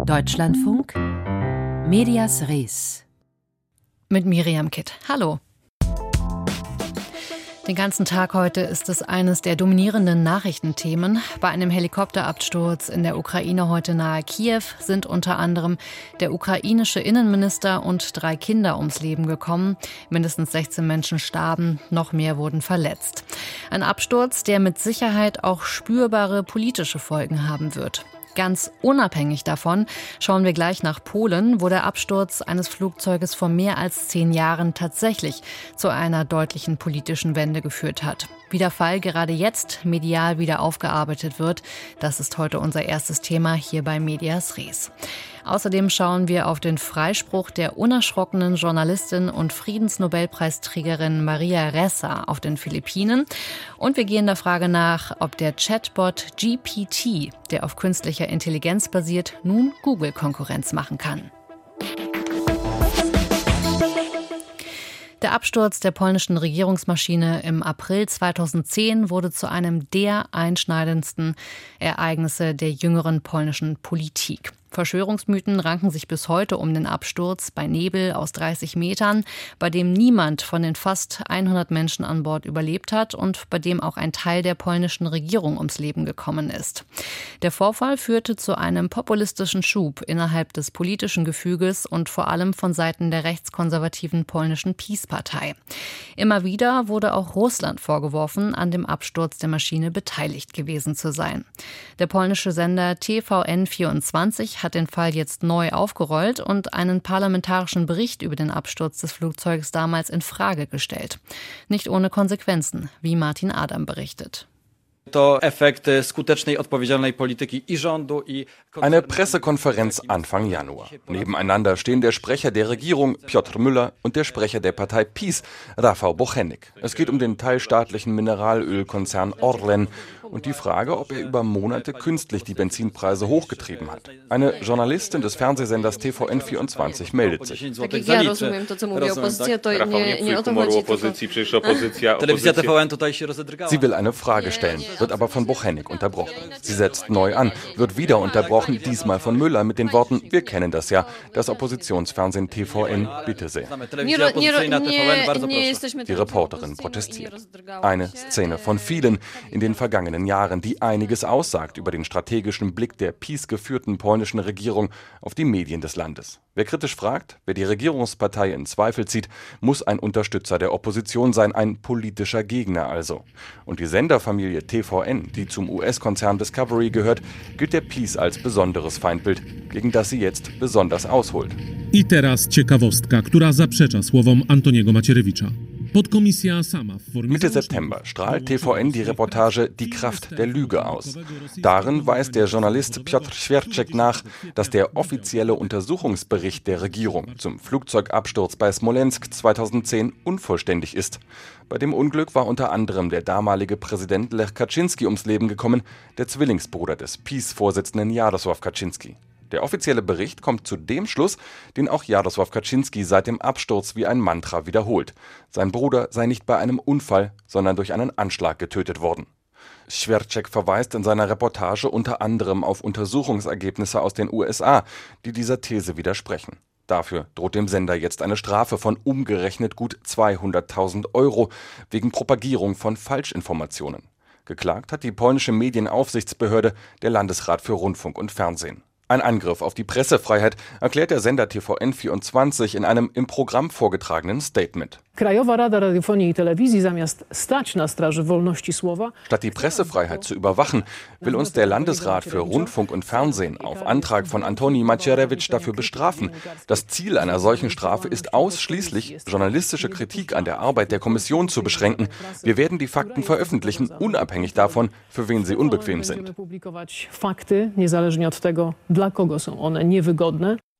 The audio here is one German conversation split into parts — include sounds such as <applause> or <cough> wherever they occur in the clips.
Deutschlandfunk Medias Res mit Miriam Kitt. Hallo. Den ganzen Tag heute ist es eines der dominierenden Nachrichtenthemen. Bei einem Helikopterabsturz in der Ukraine heute nahe Kiew sind unter anderem der ukrainische Innenminister und drei Kinder ums Leben gekommen. Mindestens 16 Menschen starben, noch mehr wurden verletzt. Ein Absturz, der mit Sicherheit auch spürbare politische Folgen haben wird. Ganz unabhängig davon schauen wir gleich nach Polen, wo der Absturz eines Flugzeuges vor mehr als zehn Jahren tatsächlich zu einer deutlichen politischen Wende geführt hat. Wie der Fall gerade jetzt medial wieder aufgearbeitet wird, das ist heute unser erstes Thema hier bei Medias Res. Außerdem schauen wir auf den Freispruch der unerschrockenen Journalistin und Friedensnobelpreisträgerin Maria Ressa auf den Philippinen. Und wir gehen der Frage nach, ob der Chatbot GPT, der auf künstlicher Intelligenz basiert, nun Google-Konkurrenz machen kann. Der Absturz der polnischen Regierungsmaschine im April 2010 wurde zu einem der einschneidendsten Ereignisse der jüngeren polnischen Politik. Verschwörungsmythen ranken sich bis heute um den Absturz bei Nebel aus 30 Metern, bei dem niemand von den fast 100 Menschen an Bord überlebt hat und bei dem auch ein Teil der polnischen Regierung ums Leben gekommen ist. Der Vorfall führte zu einem populistischen Schub innerhalb des politischen Gefüges und vor allem von Seiten der rechtskonservativen polnischen Peace-Partei. Immer wieder wurde auch Russland vorgeworfen, an dem Absturz der Maschine beteiligt gewesen zu sein. Der polnische Sender TVN24 hat den Fall jetzt neu aufgerollt und einen parlamentarischen Bericht über den Absturz des Flugzeugs damals in Frage gestellt. Nicht ohne Konsequenzen, wie Martin Adam berichtet. Eine Pressekonferenz Anfang Januar. Nebeneinander stehen der Sprecher der Regierung, Piotr Müller, und der Sprecher der Partei PiS, Rafał Bochenik. Es geht um den teilstaatlichen Mineralölkonzern Orlen und die Frage, ob er über Monate künstlich die Benzinpreise hochgetrieben hat. Eine Journalistin des Fernsehsenders TVN24 meldet sich. <laughs> Sie will eine Frage stellen, wird aber von Bochenik unterbrochen. Sie setzt neu an, wird wieder unterbrochen, diesmal von Müller mit den Worten, wir kennen das ja, das Oppositionsfernsehen TVN, bitte sehr. Die Reporterin protestiert. Eine Szene von vielen in den vergangenen vergangenen Jahren, die einiges aussagt über den strategischen Blick der PiS geführten polnischen Regierung auf die Medien des Landes. Wer kritisch fragt, wer die Regierungspartei in Zweifel zieht, muss ein Unterstützer der Opposition sein, ein politischer Gegner also. Und die Senderfamilie TVN, die zum US-Konzern Discovery gehört, gilt der PiS als besonderes Feindbild, gegen das sie jetzt besonders ausholt. I teraz ciekawostka, która zaprzecza słowom Antoniego Macierewicza. Mitte September strahlt TVN die Reportage Die Kraft der Lüge aus. Darin weist der Journalist Piotr Schwerczek nach, dass der offizielle Untersuchungsbericht der Regierung zum Flugzeugabsturz bei Smolensk 2010 unvollständig ist. Bei dem Unglück war unter anderem der damalige Präsident Lech Kaczynski ums Leben gekommen, der Zwillingsbruder des Peace-Vorsitzenden Jarosław Kaczynski. Der offizielle Bericht kommt zu dem Schluss, den auch Jaroslaw Kaczynski seit dem Absturz wie ein Mantra wiederholt. Sein Bruder sei nicht bei einem Unfall, sondern durch einen Anschlag getötet worden. Schwerczek verweist in seiner Reportage unter anderem auf Untersuchungsergebnisse aus den USA, die dieser These widersprechen. Dafür droht dem Sender jetzt eine Strafe von umgerechnet gut 200.000 Euro wegen Propagierung von Falschinformationen. Geklagt hat die polnische Medienaufsichtsbehörde, der Landesrat für Rundfunk und Fernsehen. Ein Angriff auf die Pressefreiheit, erklärt der Sender TVN24 in einem im Programm vorgetragenen Statement. Statt die Pressefreiheit zu überwachen, will uns der Landesrat für Rundfunk und Fernsehen auf Antrag von Antoni Macierewitsch dafür bestrafen. Das Ziel einer solchen Strafe ist ausschließlich, journalistische Kritik an der Arbeit der Kommission zu beschränken. Wir werden die Fakten veröffentlichen, unabhängig davon, für wen sie unbequem sind.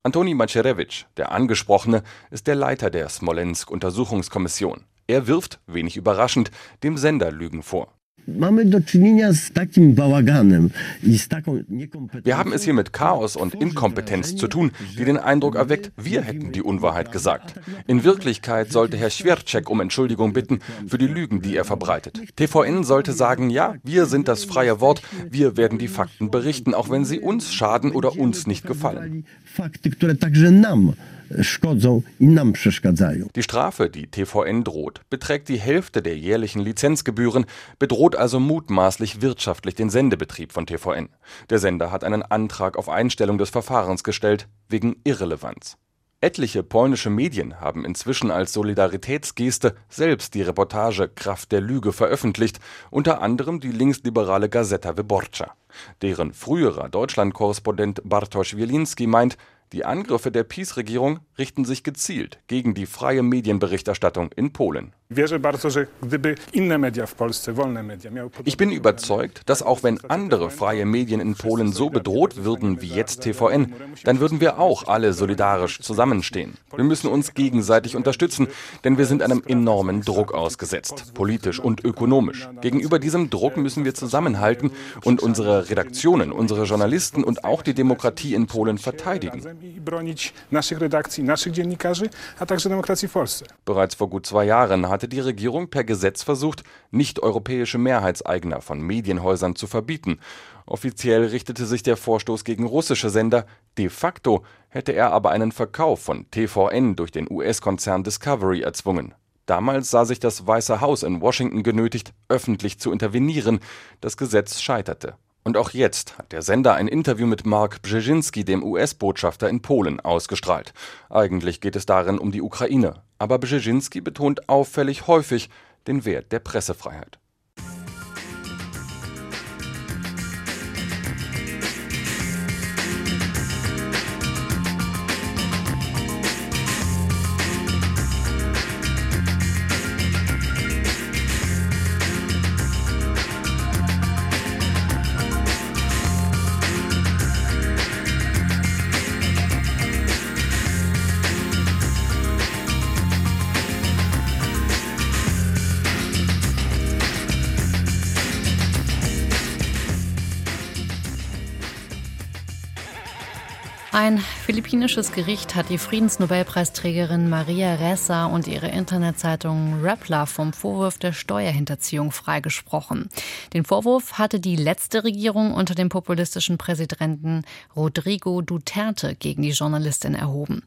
Antoni Macierewitsch, der Angesprochene, ist der Leiter der Smolensk-Untersuchungskommission. Er wirft, wenig überraschend, dem Sender Lügen vor. Wir haben es hier mit Chaos und Inkompetenz zu tun, die den Eindruck erweckt, wir hätten die Unwahrheit gesagt. In Wirklichkeit sollte Herr Schwertschek um Entschuldigung bitten für die Lügen, die er verbreitet. TVN sollte sagen, ja, wir sind das freie Wort, wir werden die Fakten berichten, auch wenn sie uns schaden oder uns nicht gefallen. Die Strafe, die TVN droht, beträgt die Hälfte der jährlichen Lizenzgebühren, bedroht also mutmaßlich wirtschaftlich den Sendebetrieb von TVN. Der Sender hat einen Antrag auf Einstellung des Verfahrens gestellt, wegen Irrelevanz. Etliche polnische Medien haben inzwischen als Solidaritätsgeste selbst die Reportage Kraft der Lüge veröffentlicht, unter anderem die linksliberale Gazeta Wyborcza. Deren früherer Deutschlandkorrespondent Bartosz Wielinski meint, die Angriffe der PiS-Regierung richten sich gezielt gegen die freie Medienberichterstattung in Polen. Ich bin überzeugt, dass auch wenn andere freie Medien in Polen so bedroht würden wie jetzt TVN, dann würden wir auch alle solidarisch zusammenstehen. Wir müssen uns gegenseitig unterstützen, denn wir sind einem enormen Druck ausgesetzt, politisch und ökonomisch. Gegenüber diesem Druck müssen wir zusammenhalten und unsere Redaktionen, unsere Journalisten und auch die Demokratie in Polen verteidigen. Bereits vor gut zwei Jahren hatte die Regierung per Gesetz versucht, nicht-europäische Mehrheitseigner von Medienhäusern zu verbieten. Offiziell richtete sich der Vorstoß gegen russische Sender, de facto hätte er aber einen Verkauf von TVN durch den US-Konzern Discovery erzwungen. Damals sah sich das Weiße Haus in Washington genötigt, öffentlich zu intervenieren. Das Gesetz scheiterte. Und auch jetzt hat der Sender ein Interview mit Mark Brzezinski, dem US-Botschafter in Polen, ausgestrahlt. Eigentlich geht es darin um die Ukraine. Aber Brzezinski betont auffällig häufig den Wert der Pressefreiheit. Philippinisches Gericht hat die Friedensnobelpreisträgerin Maria Ressa und ihre Internetzeitung Rappler vom Vorwurf der Steuerhinterziehung freigesprochen. Den Vorwurf hatte die letzte Regierung unter dem populistischen Präsidenten Rodrigo Duterte gegen die Journalistin erhoben.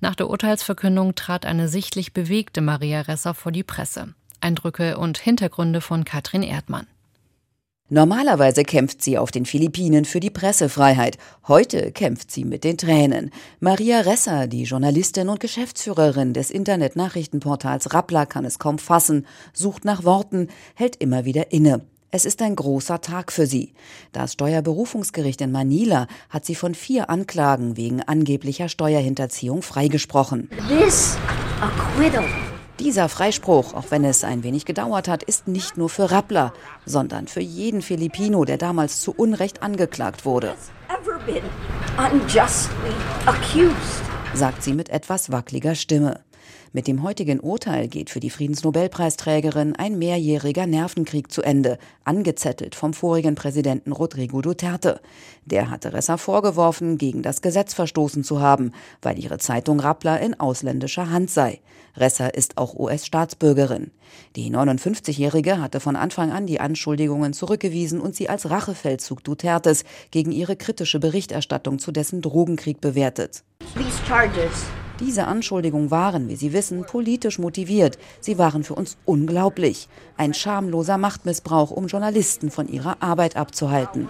Nach der Urteilsverkündung trat eine sichtlich bewegte Maria Ressa vor die Presse. Eindrücke und Hintergründe von Katrin Erdmann. Normalerweise kämpft sie auf den Philippinen für die Pressefreiheit. Heute kämpft sie mit den Tränen. Maria Ressa, die Journalistin und Geschäftsführerin des Internetnachrichtenportals Rappler, kann es kaum fassen, sucht nach Worten, hält immer wieder inne. Es ist ein großer Tag für sie. Das Steuerberufungsgericht in Manila hat sie von vier Anklagen wegen angeblicher Steuerhinterziehung freigesprochen. This acquittal dieser Freispruch, auch wenn es ein wenig gedauert hat, ist nicht nur für Rappler, sondern für jeden Filipino, der damals zu Unrecht angeklagt wurde. Sagt sie mit etwas wackeliger Stimme. Mit dem heutigen Urteil geht für die Friedensnobelpreisträgerin ein mehrjähriger Nervenkrieg zu Ende, angezettelt vom vorigen Präsidenten Rodrigo Duterte. Der hatte Ressa vorgeworfen, gegen das Gesetz verstoßen zu haben, weil ihre Zeitung Rappler in ausländischer Hand sei. Ressa ist auch US-Staatsbürgerin. Die 59-Jährige hatte von Anfang an die Anschuldigungen zurückgewiesen und sie als Rachefeldzug Dutertes gegen ihre kritische Berichterstattung zu dessen Drogenkrieg bewertet. Diese Anschuldigungen waren, wie Sie wissen, politisch motiviert. Sie waren für uns unglaublich. Ein schamloser Machtmissbrauch, um Journalisten von ihrer Arbeit abzuhalten.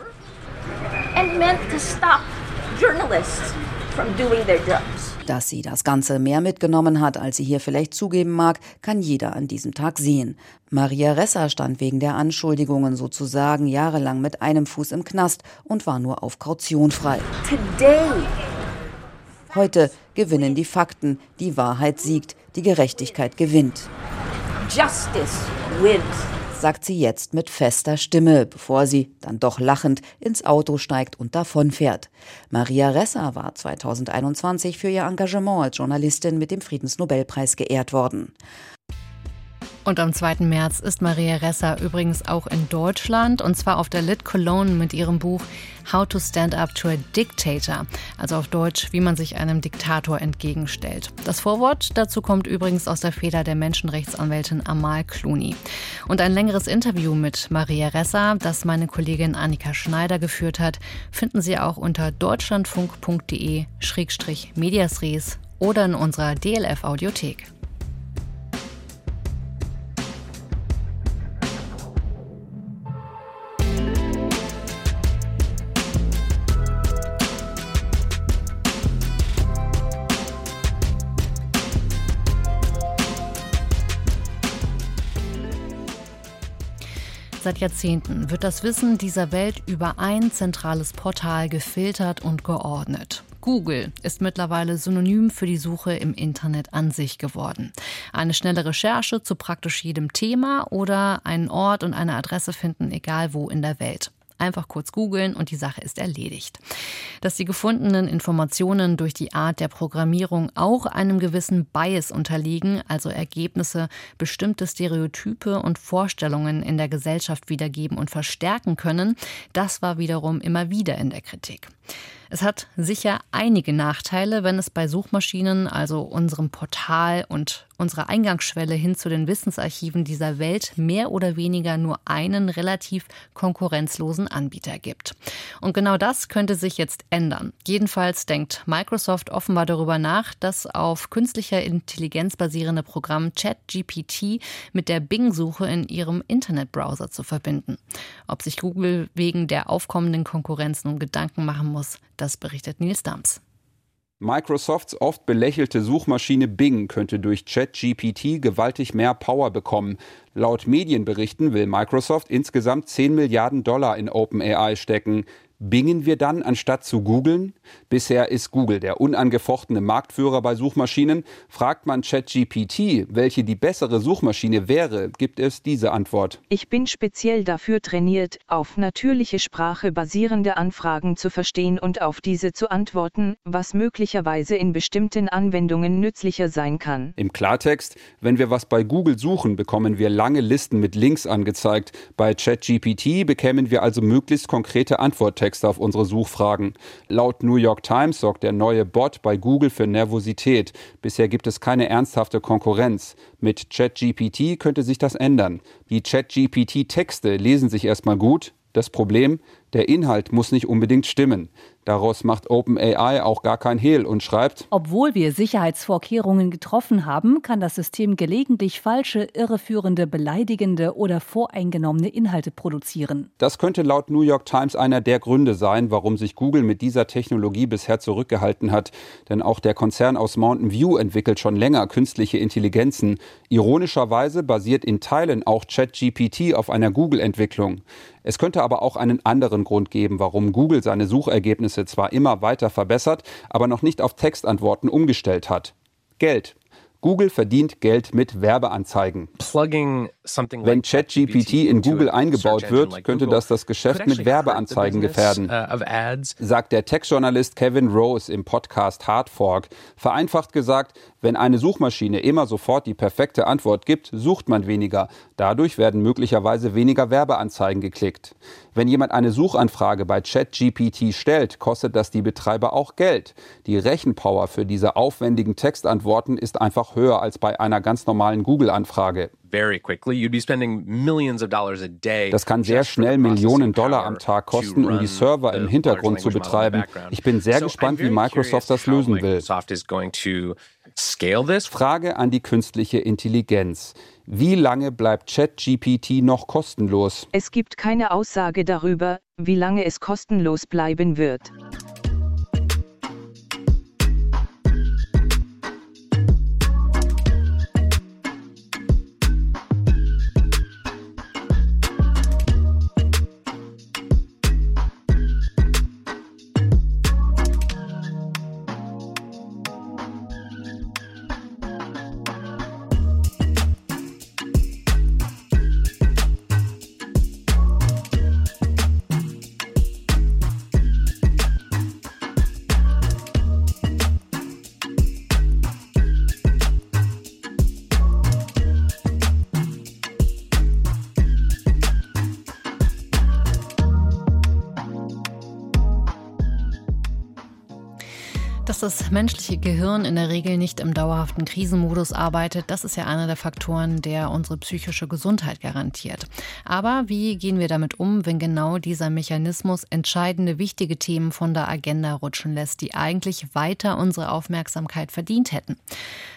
Dass sie das Ganze mehr mitgenommen hat, als sie hier vielleicht zugeben mag, kann jeder an diesem Tag sehen. Maria Ressa stand wegen der Anschuldigungen sozusagen jahrelang mit einem Fuß im Knast und war nur auf Kaution frei. Today Heute gewinnen die Fakten, die Wahrheit siegt, die Gerechtigkeit gewinnt. Justice wins sagt sie jetzt mit fester Stimme, bevor sie, dann doch lachend, ins Auto steigt und davonfährt. Maria Ressa war 2021 für ihr Engagement als Journalistin mit dem Friedensnobelpreis geehrt worden. Und am 2. März ist Maria Ressa übrigens auch in Deutschland und zwar auf der Lit Cologne mit ihrem Buch How to Stand Up to a Dictator, also auf Deutsch, wie man sich einem Diktator entgegenstellt. Das Vorwort dazu kommt übrigens aus der Feder der Menschenrechtsanwältin Amal Clooney. Und ein längeres Interview mit Maria Ressa, das meine Kollegin Annika Schneider geführt hat, finden Sie auch unter deutschlandfunk.de-mediasres oder in unserer DLF Audiothek. Seit Jahrzehnten wird das Wissen dieser Welt über ein zentrales Portal gefiltert und geordnet. Google ist mittlerweile synonym für die Suche im Internet an sich geworden. Eine schnelle Recherche zu praktisch jedem Thema oder einen Ort und eine Adresse finden, egal wo in der Welt. Einfach kurz googeln und die Sache ist erledigt. Dass die gefundenen Informationen durch die Art der Programmierung auch einem gewissen Bias unterliegen, also Ergebnisse bestimmte Stereotype und Vorstellungen in der Gesellschaft wiedergeben und verstärken können, das war wiederum immer wieder in der Kritik. Es hat sicher einige Nachteile, wenn es bei Suchmaschinen, also unserem Portal und unserer Eingangsschwelle hin zu den Wissensarchiven dieser Welt mehr oder weniger nur einen relativ konkurrenzlosen Anbieter gibt. Und genau das könnte sich jetzt ändern. Jedenfalls denkt Microsoft offenbar darüber nach, das auf künstlicher Intelligenz basierende Programm ChatGPT mit der Bing-Suche in ihrem Internetbrowser zu verbinden. Ob sich Google wegen der aufkommenden Konkurrenz nun Gedanken machen muss, das berichtet Nils Dams. Microsofts oft belächelte Suchmaschine Bing könnte durch ChatGPT gewaltig mehr Power bekommen. Laut Medienberichten will Microsoft insgesamt 10 Milliarden Dollar in OpenAI stecken. Bingen wir dann, anstatt zu googeln? Bisher ist Google der unangefochtene Marktführer bei Suchmaschinen. Fragt man ChatGPT, welche die bessere Suchmaschine wäre, gibt es diese Antwort. Ich bin speziell dafür trainiert, auf natürliche Sprache basierende Anfragen zu verstehen und auf diese zu antworten, was möglicherweise in bestimmten Anwendungen nützlicher sein kann. Im Klartext, wenn wir was bei Google suchen, bekommen wir lange Listen mit Links angezeigt. Bei ChatGPT bekämen wir also möglichst konkrete Antworttexte. Texte auf unsere Suchfragen. Laut New York Times sorgt der neue Bot bei Google für Nervosität. Bisher gibt es keine ernsthafte Konkurrenz. Mit ChatGPT könnte sich das ändern. Die ChatGPT-Texte lesen sich erstmal gut. Das Problem, der Inhalt muss nicht unbedingt stimmen. Daraus macht OpenAI auch gar kein Hehl und schreibt, obwohl wir Sicherheitsvorkehrungen getroffen haben, kann das System gelegentlich falsche, irreführende, beleidigende oder voreingenommene Inhalte produzieren. Das könnte laut New York Times einer der Gründe sein, warum sich Google mit dieser Technologie bisher zurückgehalten hat. Denn auch der Konzern aus Mountain View entwickelt schon länger künstliche Intelligenzen. Ironischerweise basiert in Teilen auch ChatGPT auf einer Google-Entwicklung. Es könnte aber auch einen anderen Grund geben, warum Google seine Suchergebnisse zwar immer weiter verbessert, aber noch nicht auf Textantworten umgestellt hat. Geld. Google verdient Geld mit Werbeanzeigen. Wenn ChatGPT in Google eingebaut wird, könnte das das Geschäft mit Werbeanzeigen gefährden, uh, sagt der Tech-Journalist Kevin Rose im Podcast Hardfork. Vereinfacht gesagt, wenn eine Suchmaschine immer sofort die perfekte Antwort gibt, sucht man weniger. Dadurch werden möglicherweise weniger Werbeanzeigen geklickt. Wenn jemand eine Suchanfrage bei ChatGPT stellt, kostet das die Betreiber auch Geld. Die Rechenpower für diese aufwendigen Textantworten ist einfach höher als bei einer ganz normalen Google-Anfrage. Das kann sehr schnell Millionen Dollar am Tag kosten, um die Server im Hintergrund zu betreiben. Ich bin sehr gespannt, wie Microsoft das lösen will. Frage an die künstliche Intelligenz. Wie lange bleibt ChatGPT noch kostenlos? Es gibt keine Aussage darüber, wie lange es kostenlos bleiben wird. Das menschliche Gehirn in der Regel nicht im dauerhaften Krisenmodus arbeitet, das ist ja einer der Faktoren, der unsere psychische Gesundheit garantiert. Aber wie gehen wir damit um, wenn genau dieser Mechanismus entscheidende, wichtige Themen von der Agenda rutschen lässt, die eigentlich weiter unsere Aufmerksamkeit verdient hätten?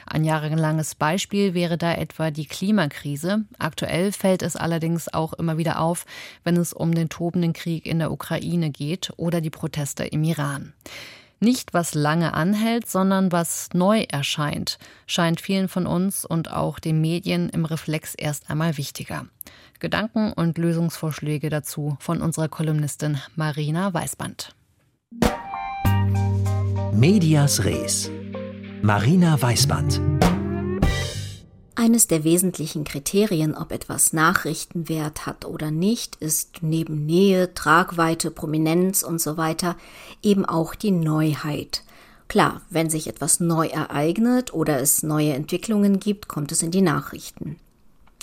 Ein jahrelanges Beispiel wäre da etwa die Klimakrise. Aktuell fällt es allerdings auch immer wieder auf, wenn es um den tobenden Krieg in der Ukraine geht oder die Proteste im Iran. Nicht was lange anhält, sondern was neu erscheint, scheint vielen von uns und auch den Medien im Reflex erst einmal wichtiger. Gedanken und Lösungsvorschläge dazu von unserer Kolumnistin Marina Weißband. Medias Res. Marina Weißband. Eines der wesentlichen Kriterien, ob etwas Nachrichtenwert hat oder nicht, ist neben Nähe, Tragweite, Prominenz und so weiter eben auch die Neuheit. Klar, wenn sich etwas neu ereignet oder es neue Entwicklungen gibt, kommt es in die Nachrichten.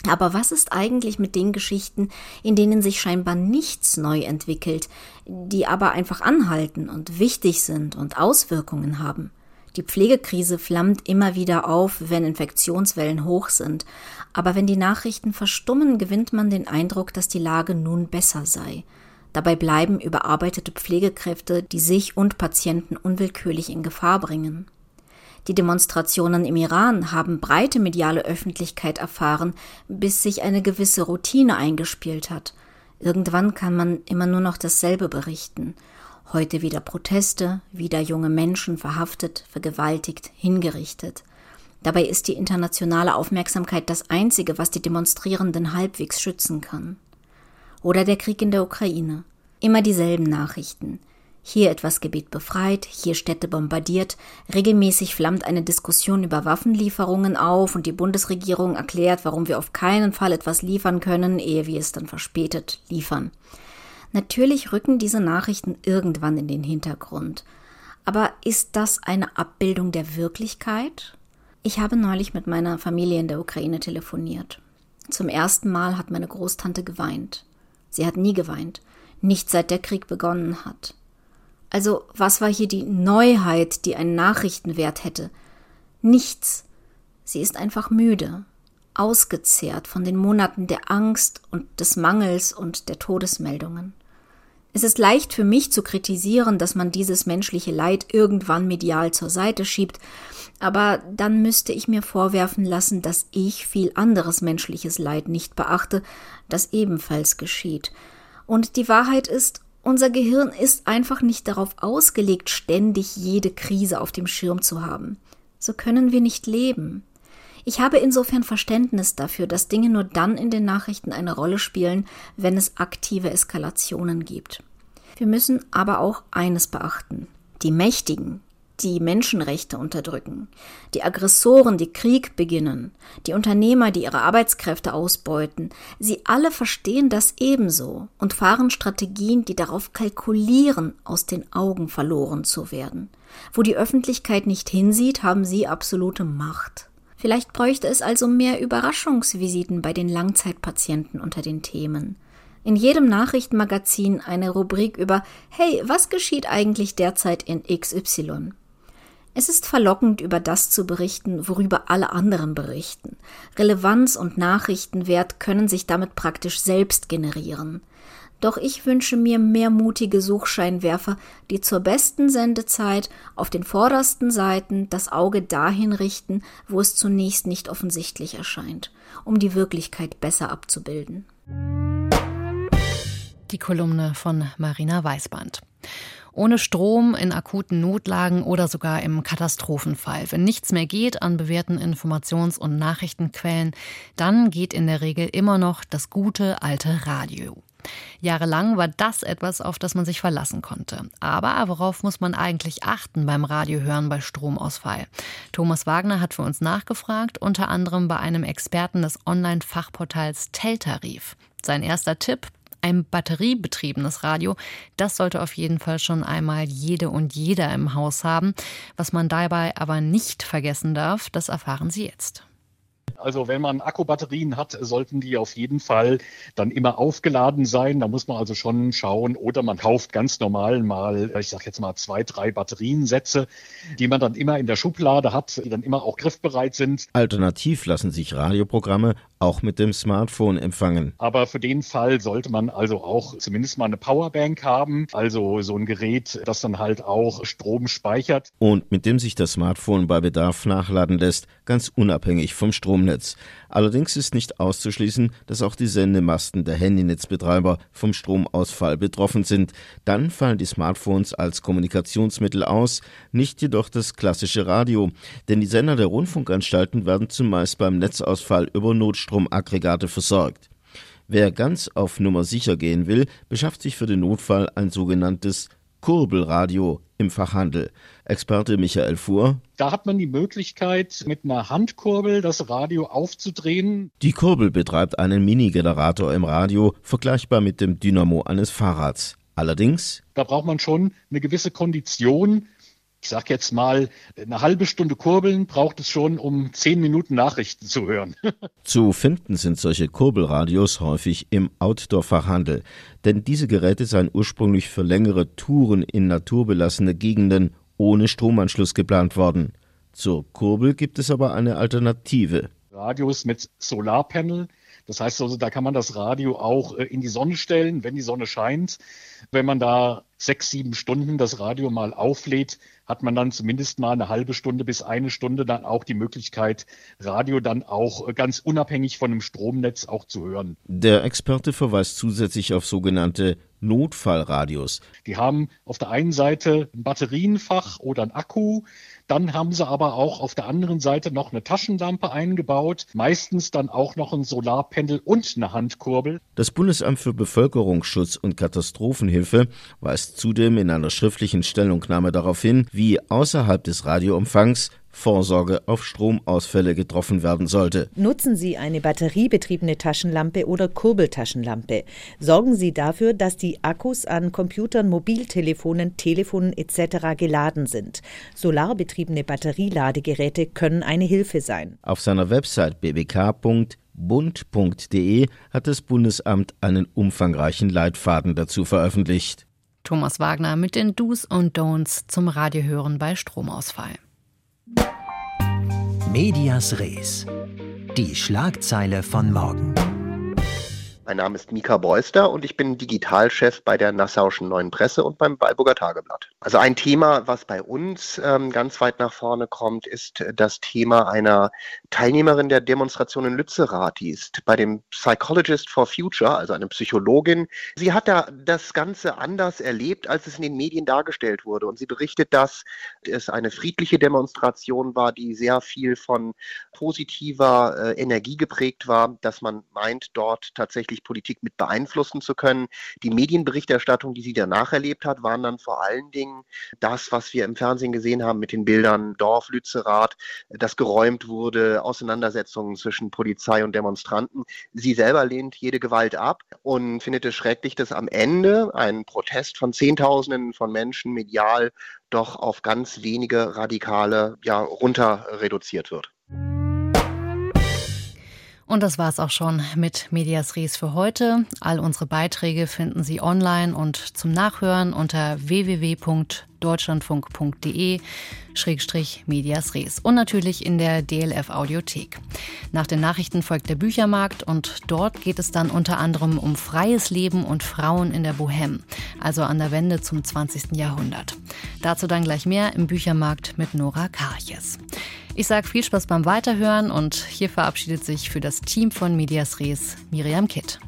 Aber was ist eigentlich mit den Geschichten, in denen sich scheinbar nichts neu entwickelt, die aber einfach anhalten und wichtig sind und Auswirkungen haben? Die Pflegekrise flammt immer wieder auf, wenn Infektionswellen hoch sind. Aber wenn die Nachrichten verstummen, gewinnt man den Eindruck, dass die Lage nun besser sei. Dabei bleiben überarbeitete Pflegekräfte, die sich und Patienten unwillkürlich in Gefahr bringen. Die Demonstrationen im Iran haben breite mediale Öffentlichkeit erfahren, bis sich eine gewisse Routine eingespielt hat. Irgendwann kann man immer nur noch dasselbe berichten. Heute wieder Proteste, wieder junge Menschen verhaftet, vergewaltigt, hingerichtet. Dabei ist die internationale Aufmerksamkeit das Einzige, was die Demonstrierenden halbwegs schützen kann. Oder der Krieg in der Ukraine. Immer dieselben Nachrichten. Hier etwas Gebiet befreit, hier Städte bombardiert, regelmäßig flammt eine Diskussion über Waffenlieferungen auf und die Bundesregierung erklärt, warum wir auf keinen Fall etwas liefern können, ehe wir es dann verspätet liefern. Natürlich rücken diese Nachrichten irgendwann in den Hintergrund. Aber ist das eine Abbildung der Wirklichkeit? Ich habe neulich mit meiner Familie in der Ukraine telefoniert. Zum ersten Mal hat meine Großtante geweint. Sie hat nie geweint, nicht seit der Krieg begonnen hat. Also was war hier die Neuheit, die einen Nachrichtenwert hätte? Nichts. Sie ist einfach müde, ausgezehrt von den Monaten der Angst und des Mangels und der Todesmeldungen. Es ist leicht für mich zu kritisieren, dass man dieses menschliche Leid irgendwann medial zur Seite schiebt, aber dann müsste ich mir vorwerfen lassen, dass ich viel anderes menschliches Leid nicht beachte, das ebenfalls geschieht. Und die Wahrheit ist, unser Gehirn ist einfach nicht darauf ausgelegt, ständig jede Krise auf dem Schirm zu haben. So können wir nicht leben. Ich habe insofern Verständnis dafür, dass Dinge nur dann in den Nachrichten eine Rolle spielen, wenn es aktive Eskalationen gibt. Wir müssen aber auch eines beachten. Die Mächtigen, die Menschenrechte unterdrücken, die Aggressoren, die Krieg beginnen, die Unternehmer, die ihre Arbeitskräfte ausbeuten, sie alle verstehen das ebenso und fahren Strategien, die darauf kalkulieren, aus den Augen verloren zu werden. Wo die Öffentlichkeit nicht hinsieht, haben sie absolute Macht. Vielleicht bräuchte es also mehr Überraschungsvisiten bei den Langzeitpatienten unter den Themen. In jedem Nachrichtenmagazin eine Rubrik über Hey, was geschieht eigentlich derzeit in XY? Es ist verlockend, über das zu berichten, worüber alle anderen berichten. Relevanz und Nachrichtenwert können sich damit praktisch selbst generieren. Doch ich wünsche mir mehr mutige Suchscheinwerfer, die zur besten Sendezeit auf den vordersten Seiten das Auge dahin richten, wo es zunächst nicht offensichtlich erscheint, um die Wirklichkeit besser abzubilden. Die Kolumne von Marina Weißband. Ohne Strom in akuten Notlagen oder sogar im Katastrophenfall. Wenn nichts mehr geht an bewährten Informations- und Nachrichtenquellen, dann geht in der Regel immer noch das gute alte Radio. Jahrelang war das etwas, auf das man sich verlassen konnte. Aber worauf muss man eigentlich achten beim Radiohören bei Stromausfall? Thomas Wagner hat für uns nachgefragt, unter anderem bei einem Experten des Online-Fachportals Teltarif. Sein erster Tipp, ein batteriebetriebenes Radio, das sollte auf jeden Fall schon einmal jede und jeder im Haus haben. Was man dabei aber nicht vergessen darf, das erfahren Sie jetzt. Also wenn man Akkubatterien hat, sollten die auf jeden Fall dann immer aufgeladen sein. Da muss man also schon schauen. Oder man kauft ganz normal mal, ich sage jetzt mal zwei, drei Batteriensätze, die man dann immer in der Schublade hat, die dann immer auch griffbereit sind. Alternativ lassen sich Radioprogramme auch mit dem Smartphone empfangen. Aber für den Fall sollte man also auch zumindest mal eine Powerbank haben, also so ein Gerät, das dann halt auch Strom speichert. Und mit dem sich das Smartphone bei Bedarf nachladen lässt, ganz unabhängig vom Stromnetz. Allerdings ist nicht auszuschließen, dass auch die Sendemasten der Handynetzbetreiber vom Stromausfall betroffen sind. Dann fallen die Smartphones als Kommunikationsmittel aus, nicht jedoch das klassische Radio. Denn die Sender der Rundfunkanstalten werden zumeist beim Netzausfall über Notstromaggregate versorgt. Wer ganz auf Nummer sicher gehen will, beschafft sich für den Notfall ein sogenanntes Kurbelradio im Fachhandel. Experte Michael Fuhr. Da hat man die Möglichkeit, mit einer Handkurbel das Radio aufzudrehen. Die Kurbel betreibt einen Mini-Generator im Radio, vergleichbar mit dem Dynamo eines Fahrrads. Allerdings. Da braucht man schon eine gewisse Kondition, ich sage jetzt mal, eine halbe Stunde Kurbeln braucht es schon, um zehn Minuten Nachrichten zu hören. <laughs> zu finden sind solche Kurbelradios häufig im Outdoor-Fachhandel, denn diese Geräte seien ursprünglich für längere Touren in naturbelassene Gegenden ohne Stromanschluss geplant worden. Zur Kurbel gibt es aber eine Alternative. Radios mit Solarpanel, das heißt also, da kann man das Radio auch äh, in die Sonne stellen, wenn die Sonne scheint. Wenn man da sechs, sieben Stunden das Radio mal auflädt, hat man dann zumindest mal eine halbe Stunde bis eine Stunde dann auch die Möglichkeit, Radio dann auch äh, ganz unabhängig von dem Stromnetz auch zu hören. Der Experte verweist zusätzlich auf sogenannte Notfallradios. Die haben auf der einen Seite ein Batterienfach oder ein Akku, dann haben sie aber auch auf der anderen Seite noch eine Taschenlampe eingebaut, meistens dann auch noch ein Solarpendel und eine Handkurbel. Das Bundesamt für Bevölkerungsschutz und Katastrophenhilfe weist zudem in einer schriftlichen Stellungnahme darauf hin, wie außerhalb des Radioempfangs Vorsorge auf Stromausfälle getroffen werden sollte. Nutzen Sie eine batteriebetriebene Taschenlampe oder Kurbeltaschenlampe. Sorgen Sie dafür, dass die Akkus an Computern, Mobiltelefonen, Telefonen etc. geladen sind. Solarbetriebene Batterieladegeräte können eine Hilfe sein. Auf seiner Website bbk.bund.de hat das Bundesamt einen umfangreichen Leitfaden dazu veröffentlicht. Thomas Wagner mit den Do's und Don'ts zum Radiohören bei Stromausfall. Medias Res. Die Schlagzeile von morgen. Mein Name ist Mika Beuster und ich bin Digitalchef bei der Nassauischen Neuen Presse und beim Balburger Tageblatt. Also ein Thema, was bei uns ähm, ganz weit nach vorne kommt, ist das Thema einer Teilnehmerin der Demonstration in Lützerath. Die ist bei dem Psychologist for Future, also eine Psychologin. Sie hat da das Ganze anders erlebt, als es in den Medien dargestellt wurde. Und sie berichtet, dass es eine friedliche Demonstration war, die sehr viel von positiver äh, Energie geprägt war, dass man meint, dort tatsächlich tatsächlich Politik mit beeinflussen zu können. Die Medienberichterstattung, die sie danach erlebt hat, waren dann vor allen Dingen das, was wir im Fernsehen gesehen haben mit den Bildern Dorf, Lützerath, das geräumt wurde, Auseinandersetzungen zwischen Polizei und Demonstranten. Sie selber lehnt jede Gewalt ab und findet es schrecklich, dass am Ende ein Protest von Zehntausenden von Menschen medial doch auf ganz wenige Radikale ja, runter reduziert wird. Und das war's auch schon mit Medias Res für heute. All unsere Beiträge finden Sie online und zum Nachhören unter www.deutschlandfunk.de Schrägstrich Medias Res und natürlich in der DLF Audiothek. Nach den Nachrichten folgt der Büchermarkt und dort geht es dann unter anderem um freies Leben und Frauen in der Bohème, also an der Wende zum 20. Jahrhundert. Dazu dann gleich mehr im Büchermarkt mit Nora Karches. Ich sage viel Spaß beim Weiterhören und hier verabschiedet sich für das Team von Medias Res Miriam Kitt.